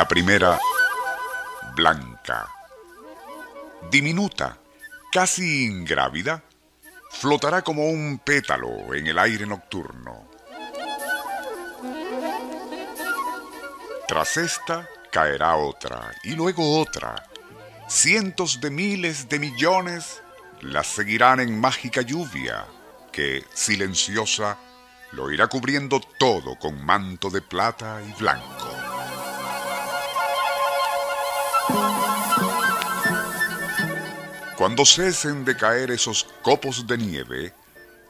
La primera, blanca. Diminuta, casi ingrávida, flotará como un pétalo en el aire nocturno. Tras esta caerá otra y luego otra. Cientos de miles de millones las seguirán en mágica lluvia que, silenciosa, lo irá cubriendo todo con manto de plata y blanco. Cuando cesen de caer esos copos de nieve,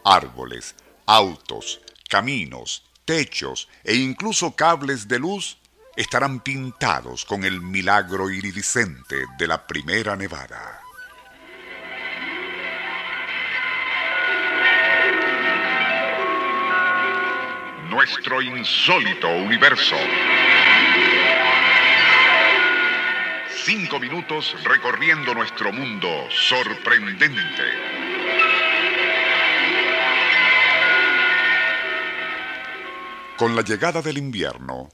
árboles, autos, caminos, techos e incluso cables de luz estarán pintados con el milagro iridiscente de la primera nevada. Nuestro insólito universo. Cinco minutos recorriendo nuestro mundo sorprendente. Con la llegada del invierno,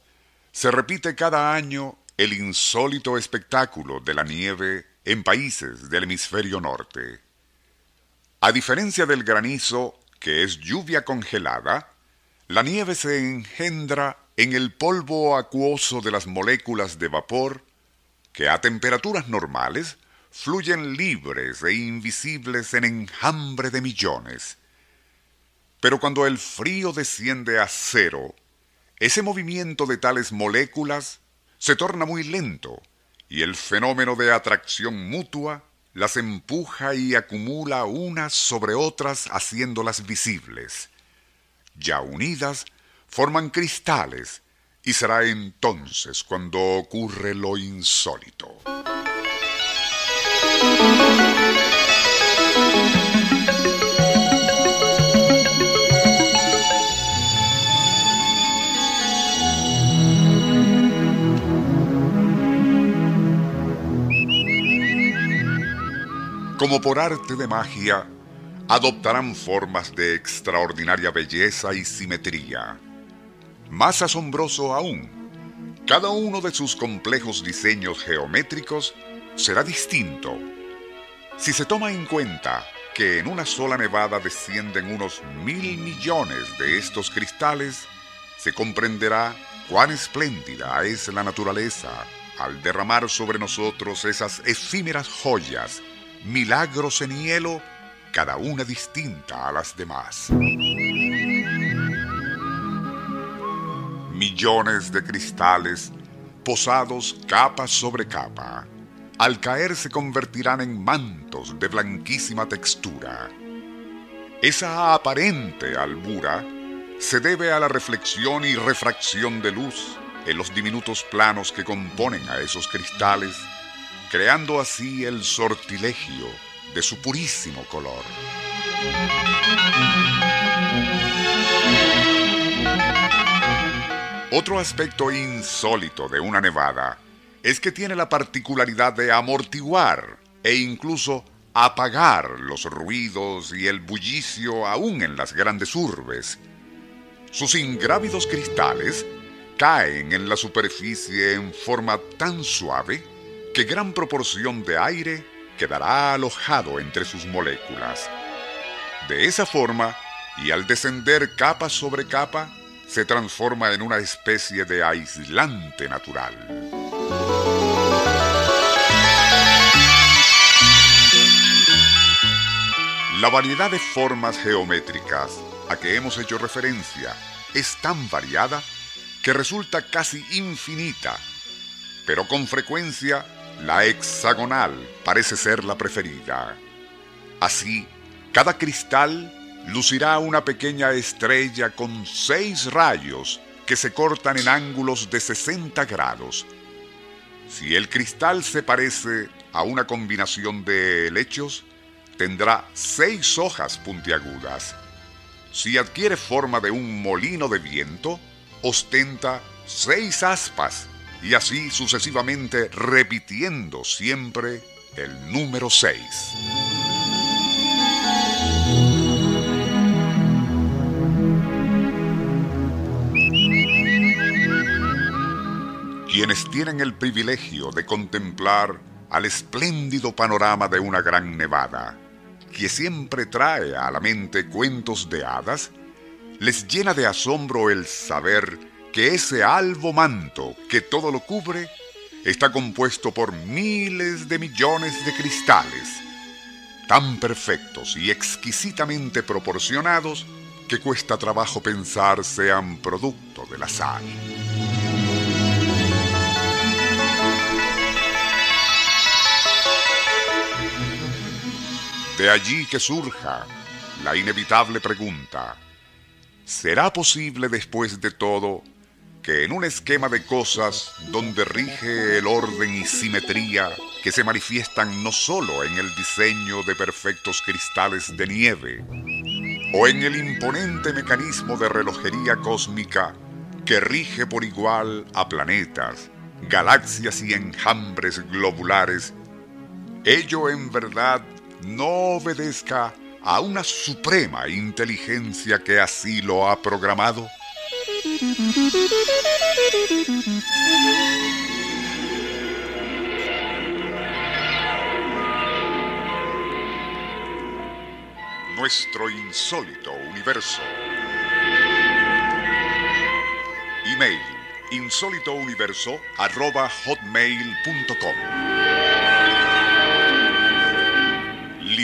se repite cada año el insólito espectáculo de la nieve en países del hemisferio norte. A diferencia del granizo, que es lluvia congelada, la nieve se engendra en el polvo acuoso de las moléculas de vapor que a temperaturas normales fluyen libres e invisibles en enjambre de millones. Pero cuando el frío desciende a cero, ese movimiento de tales moléculas se torna muy lento y el fenómeno de atracción mutua las empuja y acumula unas sobre otras haciéndolas visibles. Ya unidas, forman cristales y será entonces cuando ocurre lo insólito. como por arte de magia, adoptarán formas de extraordinaria belleza y simetría. Más asombroso aún, cada uno de sus complejos diseños geométricos será distinto. Si se toma en cuenta que en una sola nevada descienden unos mil millones de estos cristales, se comprenderá cuán espléndida es la naturaleza al derramar sobre nosotros esas efímeras joyas milagros en hielo, cada una distinta a las demás. Millones de cristales posados capa sobre capa, al caer se convertirán en mantos de blanquísima textura. Esa aparente albura se debe a la reflexión y refracción de luz en los diminutos planos que componen a esos cristales creando así el sortilegio de su purísimo color. Otro aspecto insólito de una nevada es que tiene la particularidad de amortiguar e incluso apagar los ruidos y el bullicio aún en las grandes urbes. Sus ingrávidos cristales caen en la superficie en forma tan suave que gran proporción de aire quedará alojado entre sus moléculas. De esa forma, y al descender capa sobre capa, se transforma en una especie de aislante natural. La variedad de formas geométricas a que hemos hecho referencia es tan variada que resulta casi infinita, pero con frecuencia la hexagonal parece ser la preferida. Así, cada cristal lucirá una pequeña estrella con seis rayos que se cortan en ángulos de 60 grados. Si el cristal se parece a una combinación de helechos, tendrá seis hojas puntiagudas. Si adquiere forma de un molino de viento, ostenta seis aspas y así sucesivamente repitiendo siempre el número 6. Quienes tienen el privilegio de contemplar al espléndido panorama de una gran nevada, que siempre trae a la mente cuentos de hadas, les llena de asombro el saber que ese albo manto que todo lo cubre está compuesto por miles de millones de cristales, tan perfectos y exquisitamente proporcionados que cuesta trabajo pensar sean producto del azar. De allí que surja la inevitable pregunta, ¿será posible después de todo que en un esquema de cosas donde rige el orden y simetría que se manifiestan no solo en el diseño de perfectos cristales de nieve, o en el imponente mecanismo de relojería cósmica que rige por igual a planetas, galaxias y enjambres globulares, ello en verdad no obedezca a una suprema inteligencia que así lo ha programado? Nuestro insólito universo. Email insólitouniverso.com